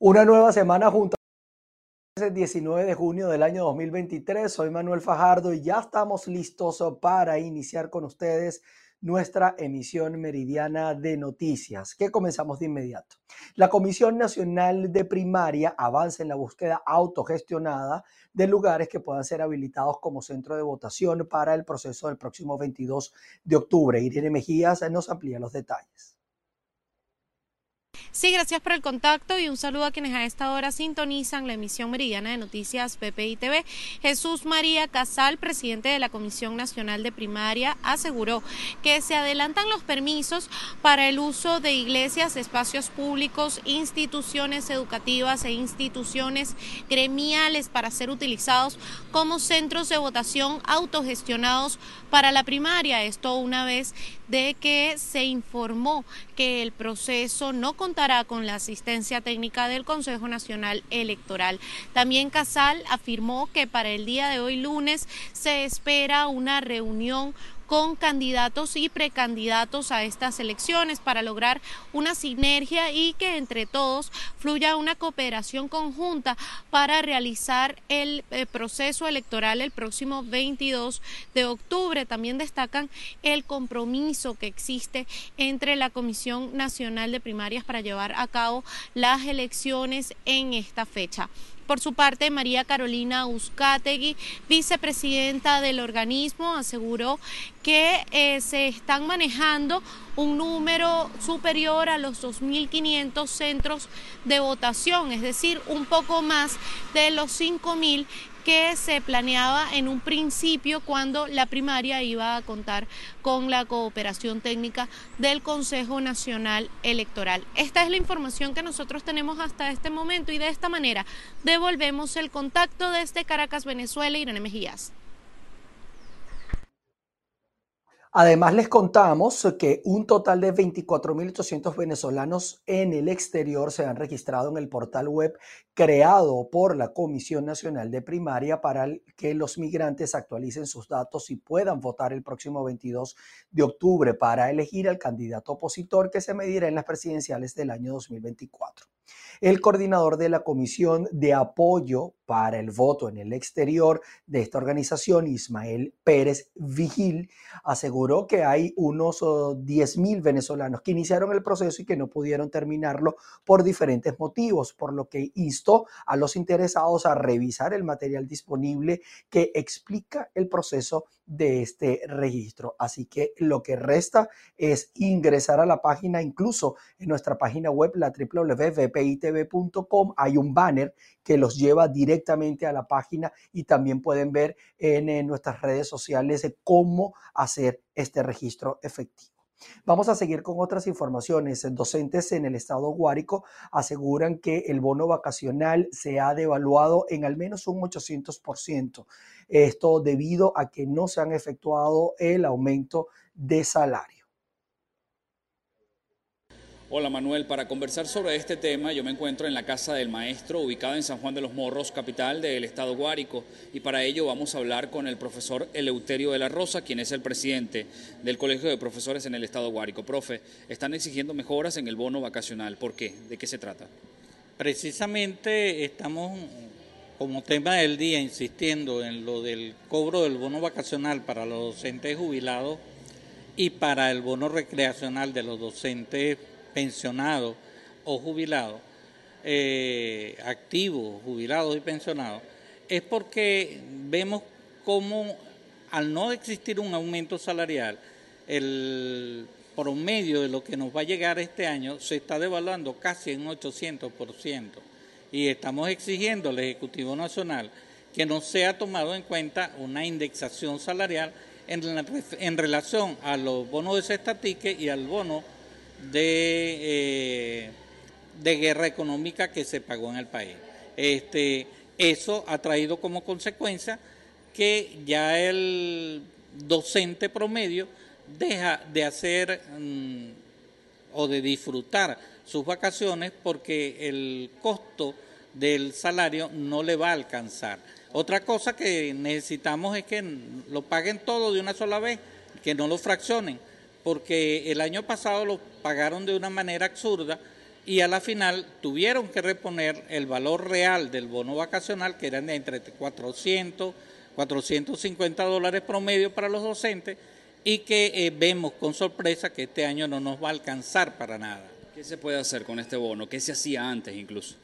Una nueva semana junto el 19 de junio del año 2023. Soy Manuel Fajardo y ya estamos listos para iniciar con ustedes nuestra emisión meridiana de noticias, que comenzamos de inmediato. La Comisión Nacional de Primaria avanza en la búsqueda autogestionada de lugares que puedan ser habilitados como centro de votación para el proceso del próximo 22 de octubre. Irene Mejías nos amplía los detalles. Sí, gracias por el contacto y un saludo a quienes a esta hora sintonizan la emisión meridiana de noticias BPI TV. Jesús María Casal, presidente de la Comisión Nacional de Primaria, aseguró que se adelantan los permisos para el uso de iglesias, espacios públicos, instituciones educativas e instituciones gremiales para ser utilizados como centros de votación autogestionados para la primaria. Esto una vez de que se informó que el proceso no con la asistencia técnica del Consejo Nacional Electoral. También Casal afirmó que para el día de hoy lunes se espera una reunión con candidatos y precandidatos a estas elecciones para lograr una sinergia y que entre todos fluya una cooperación conjunta para realizar el eh, proceso electoral el próximo 22 de octubre. También destacan el compromiso que existe entre la Comisión Nacional de Primarias para llevar a cabo las elecciones en esta fecha. Por su parte, María Carolina Uzcategui, vicepresidenta del organismo, aseguró que eh, se están manejando un número superior a los 2.500 centros de votación, es decir, un poco más de los 5.000 que se planeaba en un principio cuando la primaria iba a contar con la cooperación técnica del Consejo Nacional Electoral. Esta es la información que nosotros tenemos hasta este momento y de esta manera devolvemos el contacto desde Caracas, Venezuela, Irene Mejías. Además, les contamos que un total de 24.800 venezolanos en el exterior se han registrado en el portal web creado por la Comisión Nacional de Primaria para que los migrantes actualicen sus datos y puedan votar el próximo 22 de octubre para elegir al candidato opositor que se medirá en las presidenciales del año 2024. El coordinador de la Comisión de Apoyo para el Voto en el Exterior de esta organización, Ismael Pérez Vigil, aseguró que hay unos 10.000 venezolanos que iniciaron el proceso y que no pudieron terminarlo por diferentes motivos, por lo que instó a los interesados a revisar el material disponible que explica el proceso de este registro. Así que lo que resta es ingresar a la página, incluso en nuestra página web, la www.vpitv.com, hay un banner que los lleva directamente a la página y también pueden ver en, nuestras redes sociales cómo hacer este registro efectivo. Vamos a seguir con otras informaciones. Docentes en el estado Guárico aseguran que el bono vacacional se ha devaluado en al menos un 800%. Esto debido a que no se han efectuado el aumento de salario. Hola Manuel, para conversar sobre este tema yo me encuentro en la Casa del Maestro, ubicada en San Juan de los Morros, capital del estado Guárico, y para ello vamos a hablar con el profesor Eleuterio de la Rosa, quien es el presidente del Colegio de Profesores en el estado Guárico. Profe, están exigiendo mejoras en el bono vacacional, ¿por qué? ¿De qué se trata? Precisamente estamos como tema del día insistiendo en lo del cobro del bono vacacional para los docentes jubilados y para el bono recreacional de los docentes pensionados o jubilados, eh, activos, jubilados y pensionados, es porque vemos cómo al no existir un aumento salarial, el promedio de lo que nos va a llegar este año se está devaluando casi en 800% y estamos exigiendo al Ejecutivo Nacional que no sea tomado en cuenta una indexación salarial en, relación a los bonos de cestatique y al bono de, eh, de guerra económica que se pagó en el país. Este, eso ha traído como consecuencia que ya el docente promedio deja de hacer mm, o de disfrutar sus vacaciones porque el costo del salario no le va a alcanzar. Otra cosa que necesitamos es que lo paguen todo de una sola vez, que no lo fraccionen, porque el año pasado lo pagaron de una manera absurda y a la final tuvieron que reponer el valor real del bono vacacional, que eran de entre 400, 450 dólares promedio para los docentes, y que eh, vemos con sorpresa que este año no nos va a alcanzar para nada. ¿Qué se puede hacer con este bono? ¿Qué se hacía antes incluso?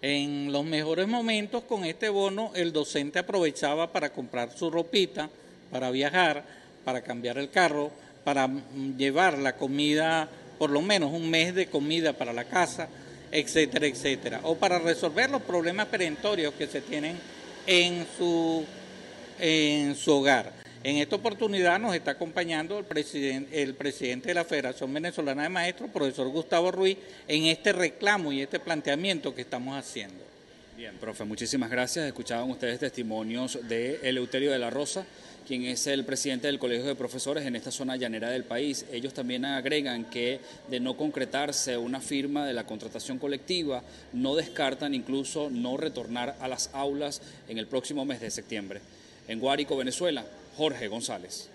En los mejores momentos con este bono el docente aprovechaba para comprar su ropita, para viajar, para cambiar el carro, para llevar la comida, por lo menos un mes de comida para la casa, etcétera, etcétera. O para resolver los problemas perentorios que se tienen en su, en su hogar. En esta oportunidad nos está acompañando el presidente, el presidente de la Federación Venezolana de Maestros, profesor Gustavo Ruiz, en este reclamo y este planteamiento que estamos haciendo. Bien, profe, muchísimas gracias. Escuchaban ustedes testimonios de Eleuterio de la Rosa, quien es el presidente del Colegio de Profesores en esta zona llanera del país. Ellos también agregan que de no concretarse una firma de la contratación colectiva, no descartan incluso no retornar a las aulas en el próximo mes de septiembre. En Guárico, Venezuela, Jorge González.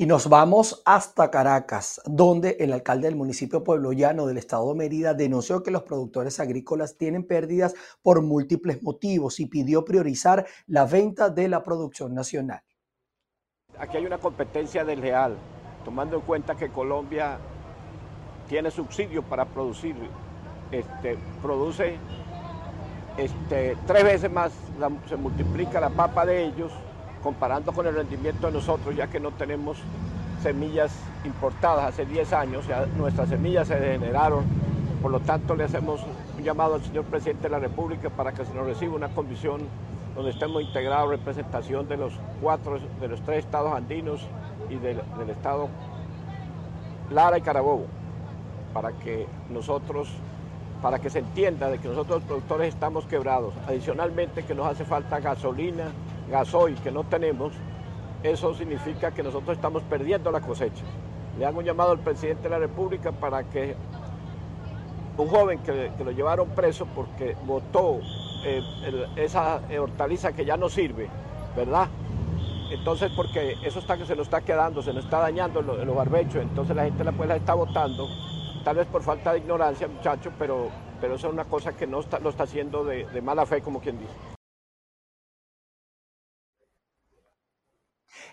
Y nos vamos hasta Caracas, donde el alcalde del municipio Pueblo Llano del estado de Mérida denunció que los productores agrícolas tienen pérdidas por múltiples motivos y pidió priorizar la venta de la producción nacional. Aquí hay una competencia desleal, tomando en cuenta que Colombia tiene subsidios para producir, este, produce este, tres veces más, se multiplica la papa de ellos comparando con el rendimiento de nosotros, ya que no tenemos semillas importadas hace 10 años, nuestras semillas se degeneraron, por lo tanto le hacemos un llamado al señor presidente de la República para que se nos reciba una comisión donde estemos integrados representación de los cuatro, de los tres estados andinos y del, del estado Lara y Carabobo, para que nosotros para que se entienda de que nosotros los productores estamos quebrados. Adicionalmente que nos hace falta gasolina, gasoil que no tenemos, eso significa que nosotros estamos perdiendo la cosecha. Le hago un llamado al presidente de la República para que un joven que, lo llevaron preso porque votó eh, esa hortaliza que ya no sirve, ¿verdad? Entonces, porque eso está que se nos está quedando, se nos está dañando los, barbechos, entonces la gente la, pues, la está votando tal vez por falta de ignorancia, muchacho, pero, pero eso es una cosa que no lo está haciendo de mala fe, como quien dice.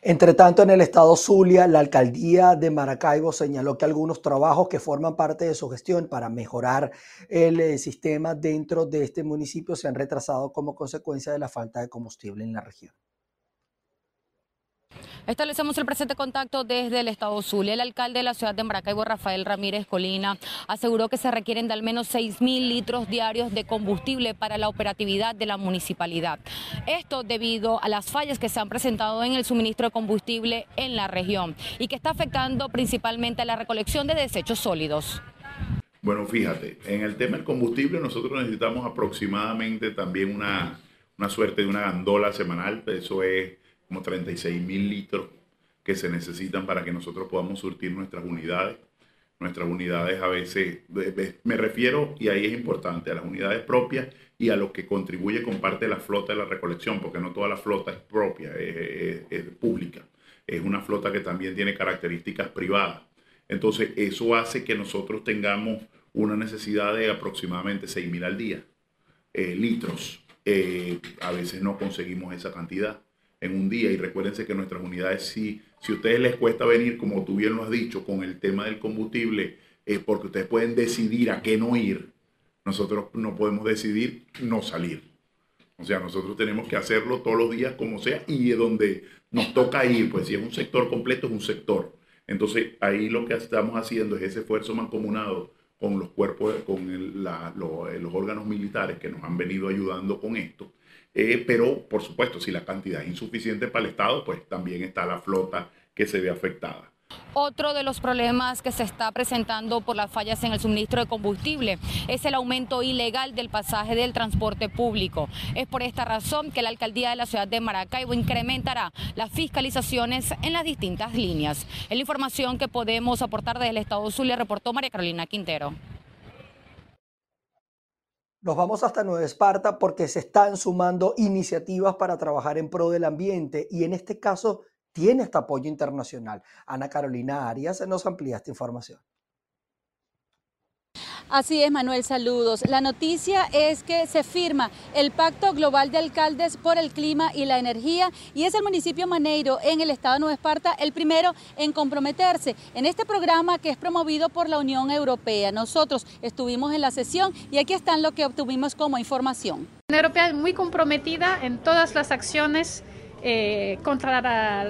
Entre tanto, en el estado Zulia, la alcaldía de Maracaibo señaló que algunos trabajos que forman parte de su gestión para mejorar el eh, sistema dentro de este municipio se han retrasado como consecuencia de la falta de combustible en la región. Establecemos el presente contacto desde el Estado Zulia. El alcalde de la ciudad de Maracaibo, Rafael Ramírez Colina, aseguró que se requieren de al menos 6 mil litros diarios de combustible para la operatividad de la municipalidad. Esto debido a las fallas que se han presentado en el suministro de combustible en la región y que está afectando principalmente a la recolección de desechos sólidos. Bueno, fíjate, en el tema del combustible nosotros necesitamos aproximadamente también una, una suerte de una gandola semanal, eso es como 36 mil litros que se necesitan para que nosotros podamos surtir nuestras unidades. Nuestras unidades a veces, me refiero, y ahí es importante, a las unidades propias y a lo que contribuye con parte de la flota de la recolección, porque no toda la flota es propia, es, pública. Es una flota que también tiene características privadas. Entonces, eso hace que nosotros tengamos una necesidad de aproximadamente 6 mil al día, eh, litros. Eh, a veces no conseguimos esa cantidad en un día. Y recuérdense que nuestras unidades, si, si a ustedes les cuesta venir, como tú bien lo has dicho, con el tema del combustible, es porque ustedes pueden decidir a qué no ir. Nosotros no podemos decidir no salir. O sea, nosotros tenemos que hacerlo todos los días como sea y donde nos toca ir, pues si es un sector completo, es un sector. Entonces ahí lo que estamos haciendo es ese esfuerzo mancomunado con los cuerpos, con los órganos militares que nos han venido ayudando con esto eh, pero, por supuesto, si la cantidad es insuficiente para el Estado, pues también está la flota que se ve afectada. Otro de los problemas que se está presentando por las fallas en el suministro de combustible es el aumento ilegal del pasaje del transporte público. Es por esta razón que la alcaldía de la ciudad de Maracaibo incrementará las fiscalizaciones en las distintas líneas. Es la información que podemos aportar desde el Estado Zulia, reportó María Carolina Quintero. Nos vamos hasta Nueva Esparta porque se están sumando iniciativas para trabajar en pro del ambiente y en este caso tiene este apoyo internacional. Ana Carolina Arias nos amplía esta información. Así es, Manuel, saludos. La noticia es que se firma el Pacto Global de Alcaldes por el Clima y la Energía y es el municipio Maneiro en el estado de Nueva Esparta el primero en comprometerse en este programa que es promovido por la Unión Europea. Nosotros estuvimos en la sesión y aquí están lo que obtuvimos como información. La Unión Europea es muy comprometida en todas las acciones eh, contra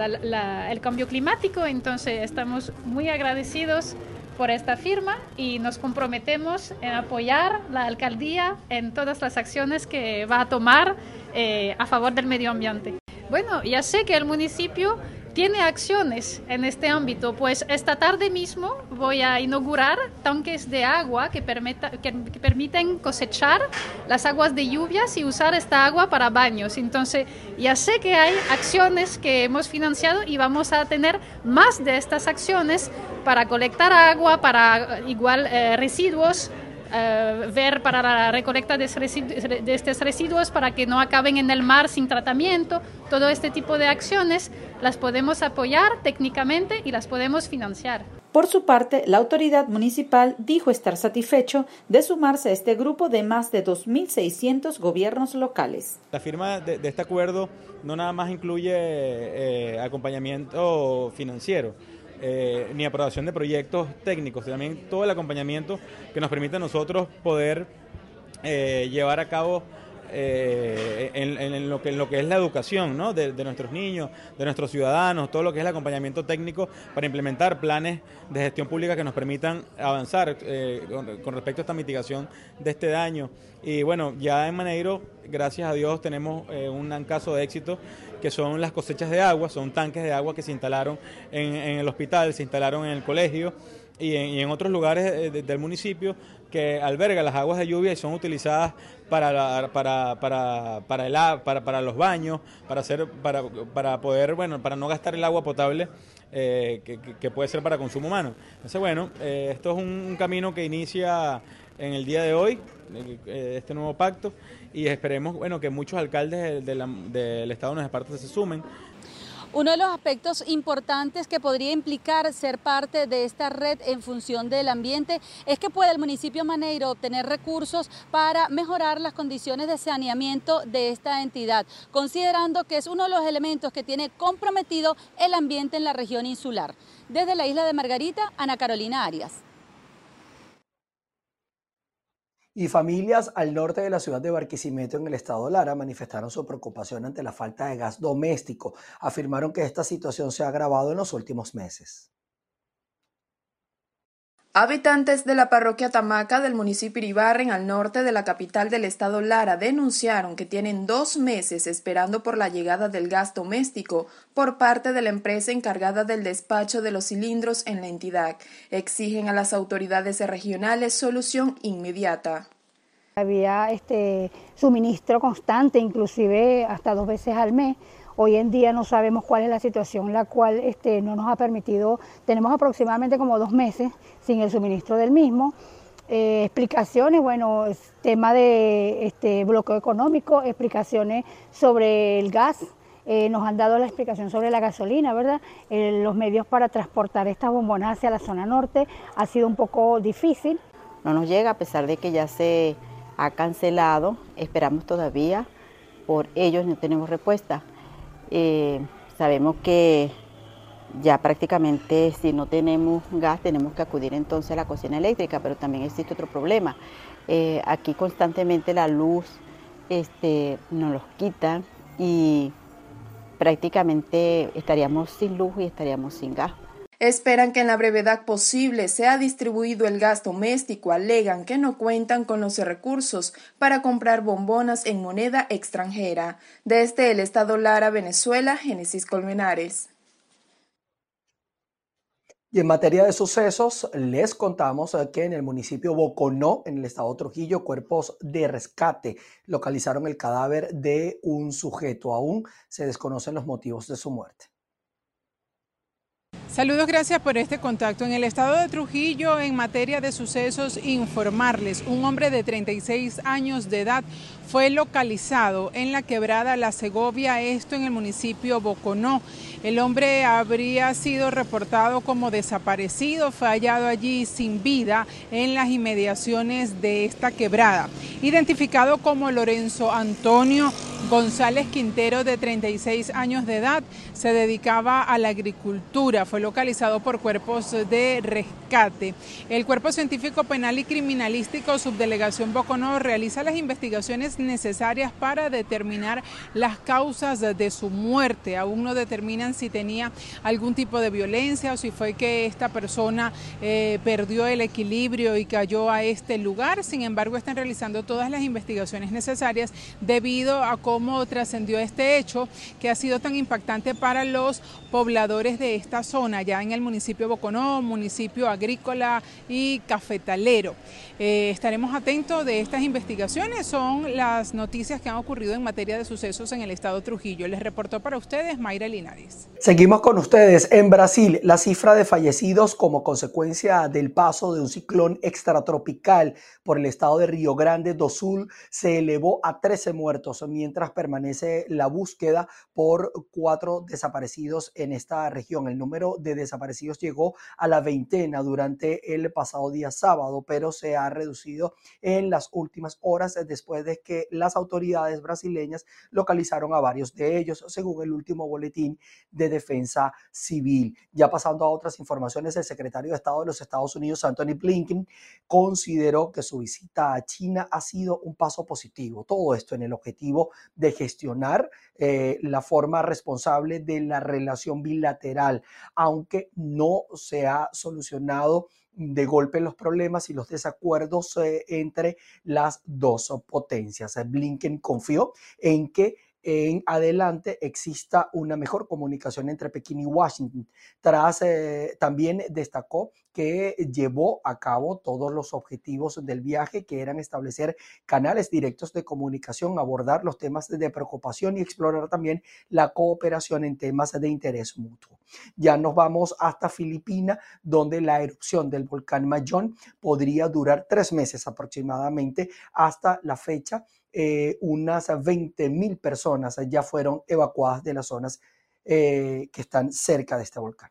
el cambio climático, entonces estamos muy agradecidos por esta firma y nos comprometemos en apoyar la alcaldía en todas las acciones que va a tomar eh, a favor del medio ambiente. Bueno, ya sé que el municipio tiene acciones en este ámbito, pues esta tarde mismo voy a inaugurar tanques de agua que, permiten cosechar las aguas de lluvias y usar esta agua para baños. Entonces, ya sé que hay acciones que hemos financiado y vamos a tener más de estas acciones para colectar agua, para igual eh, residuos eh, ver para la recolecta de, estos residuos para que no acaben en el mar sin tratamiento. Todo este tipo de acciones las podemos apoyar técnicamente y las podemos financiar. Por su parte, la autoridad municipal dijo estar satisfecho de sumarse a este grupo de más de 2.600 gobiernos locales. La firma de, este acuerdo no nada más incluye eh, acompañamiento financiero, eh, ni aprobación de proyectos técnicos, también todo el acompañamiento que nos permite a nosotros poder eh, llevar a cabo eh, en, lo que, en lo que es la educación de, nuestros niños, de nuestros ciudadanos, todo lo que es el acompañamiento técnico para implementar planes de gestión pública que nos permitan avanzar con, respecto a esta mitigación de este daño. Y bueno, ya en Maneiro, gracias a Dios, tenemos un caso de éxito que son las cosechas de agua, son tanques de agua que se instalaron en, el hospital, se instalaron en el colegio y en, otros lugares del municipio que alberga las aguas de lluvia y son utilizadas para, para, para, para, el, para, para los baños, para, hacer, para, para poder, bueno, para no gastar el agua potable eh, que, puede ser para consumo humano. Entonces, bueno, eh, esto es un, camino que inicia en el día de hoy, eh, este nuevo pacto, y esperemos bueno, que muchos alcaldes del Estado de Nueva Esparta se sumen. Uno de los aspectos importantes que podría implicar ser parte de esta red en función del ambiente es que pueda el municipio Maneiro obtener recursos para mejorar las condiciones de saneamiento de esta entidad, considerando que es uno de los elementos que tiene comprometido el ambiente en la región insular. Desde la isla de Margarita, Ana Carolina Arias. Y familias al norte de la ciudad de Barquisimeto, en el estado Lara, manifestaron su preocupación ante la falta de gas doméstico. Afirmaron que esta situación se ha agravado en los últimos meses. Habitantes de la parroquia Tamaca del municipio Iribarren, al norte de la capital del estado Lara, denunciaron que tienen dos meses esperando por la llegada del gas doméstico por parte de la empresa encargada del despacho de los cilindros en la entidad. Exigen a las autoridades regionales solución inmediata. Había este suministro constante, inclusive hasta dos veces al mes Hoy en día no sabemos cuál es la situación, la cual este, no nos ha permitido, tenemos aproximadamente como dos meses sin el suministro del mismo. Eh, explicaciones, bueno, tema de este, bloqueo económico, explicaciones sobre el gas, eh, nos han dado la explicación sobre la gasolina, ¿verdad? Eh, los medios para transportar estas bombonas hacia la zona norte ha sido un poco difícil. No nos llega a pesar de que ya se ha cancelado, esperamos todavía por ellos, no tenemos respuesta. Eh, sabemos que ya prácticamente si no tenemos gas tenemos que acudir entonces a la cocina eléctrica, pero también existe otro problema. Eh, aquí constantemente la luz este, nos los quitan y prácticamente estaríamos sin luz y estaríamos sin gas. Esperan que en la brevedad posible sea distribuido el gas doméstico. Alegan que no cuentan con los recursos para comprar bombonas en moneda extranjera. Desde el estado Lara, Venezuela, Génesis Colmenares. Y en materia de sucesos, les contamos que en el municipio Boconó, en el estado Trujillo, cuerpos de rescate localizaron el cadáver de un sujeto. Aún se desconocen los motivos de su muerte. Saludos, gracias por este contacto. En el estado de Trujillo, en materia de sucesos, informarles, un hombre de 36 años de edad fue localizado en la quebrada La Segovia, esto en el municipio Boconó. El hombre habría sido reportado como desaparecido, fue hallado allí sin vida en las inmediaciones de esta quebrada. Identificado como Lorenzo Antonio González Quintero, de 36 años de edad, se dedicaba a la agricultura. Fue localizado por cuerpos de rescate. El Cuerpo Científico Penal y Criminalístico Subdelegación Boconó realiza las investigaciones necesarias para determinar las causas de su muerte. Aún no determinan si tenía algún tipo de violencia o si fue que esta persona eh, perdió el equilibrio y cayó a este lugar. Sin embargo, están realizando todas las investigaciones necesarias debido a cómo trascendió este hecho que ha sido tan impactante para los pobladores de esta zona, ya en el municipio Boconó, municipio agrícola y cafetalero. Eh, estaremos atentos de estas investigaciones, son las noticias que han ocurrido en materia de sucesos en el estado Trujillo. Les reportó para ustedes Mayra Linares. Seguimos con ustedes. En Brasil, la cifra de fallecidos como consecuencia del paso de un ciclón extratropical por el estado de Río Grande do Sul se elevó a 13 muertos, mientras permanece la búsqueda por cuatro desaparecidos en esta región. El número de desaparecidos llegó a la veintena durante el pasado día sábado, pero se ha reducido en las últimas horas después de que las autoridades brasileñas localizaron a varios de ellos, según el último boletín de defensa civil. Ya pasando a otras informaciones, el secretario de Estado de los Estados Unidos, Anthony Blinken, consideró que su visita a China ha sido un paso positivo. Todo esto en el objetivo de gestionar eh, la forma responsable de la relación bilateral, aunque no se ha solucionado de golpe los problemas y los desacuerdos eh, entre las dos potencias. Blinken confió en que en adelante exista una mejor comunicación entre Pekín y Washington. Tras eh, también destacó que llevó a cabo todos los objetivos del viaje, que eran establecer canales directos de comunicación, abordar los temas de preocupación y explorar también la cooperación en temas de interés mutuo. Ya nos vamos hasta Filipinas, donde la erupción del volcán Mayón podría durar tres meses aproximadamente hasta la fecha eh, unas 20 mil personas ya fueron evacuadas de las zonas eh, que están cerca de este volcán.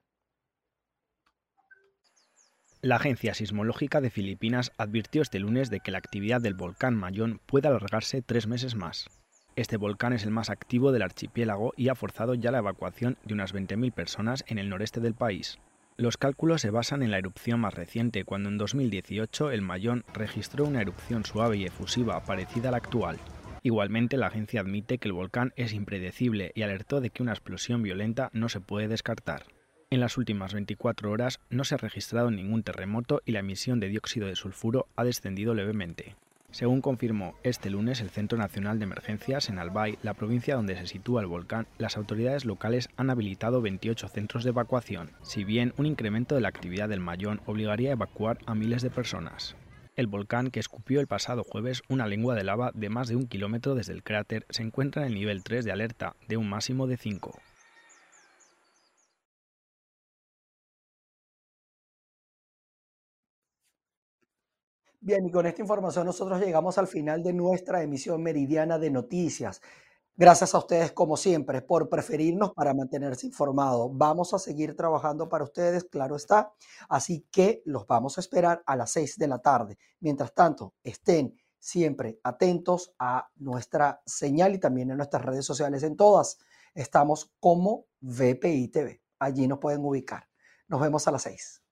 La Agencia Sismológica de Filipinas advirtió este lunes de que la actividad del volcán Mayón puede alargarse tres meses más. Este volcán es el más activo del archipiélago y ha forzado ya la evacuación de unas 20.000 personas en el noreste del país. Los cálculos se basan en la erupción más reciente, cuando en 2018 el Mayón registró una erupción suave y efusiva parecida a la actual. Igualmente, la agencia admite que el volcán es impredecible y alertó de que una explosión violenta no se puede descartar. En las últimas 24 horas no se ha registrado ningún terremoto y la emisión de dióxido de sulfuro ha descendido levemente. Según confirmó este lunes el Centro Nacional de Emergencias en Albay, la provincia donde se sitúa el volcán, las autoridades locales han habilitado 28 centros de evacuación, si bien un incremento de la actividad del Mayón obligaría a evacuar a miles de personas. El volcán, que escupió el pasado jueves una lengua de lava de más de un kilómetro desde el cráter, se encuentra en el nivel 3 de alerta, de un máximo de 5. Bien, y con esta información nosotros llegamos al final de nuestra emisión meridiana de noticias. Gracias a ustedes, como siempre, por preferirnos para mantenerse informados. Vamos a seguir trabajando para ustedes, claro está. Así que los vamos a esperar a las 6 de la tarde. Mientras tanto, estén siempre atentos a nuestra señal y también en nuestras redes sociales. En todas estamos como VPI TV. Allí nos pueden ubicar. Nos vemos a las 6.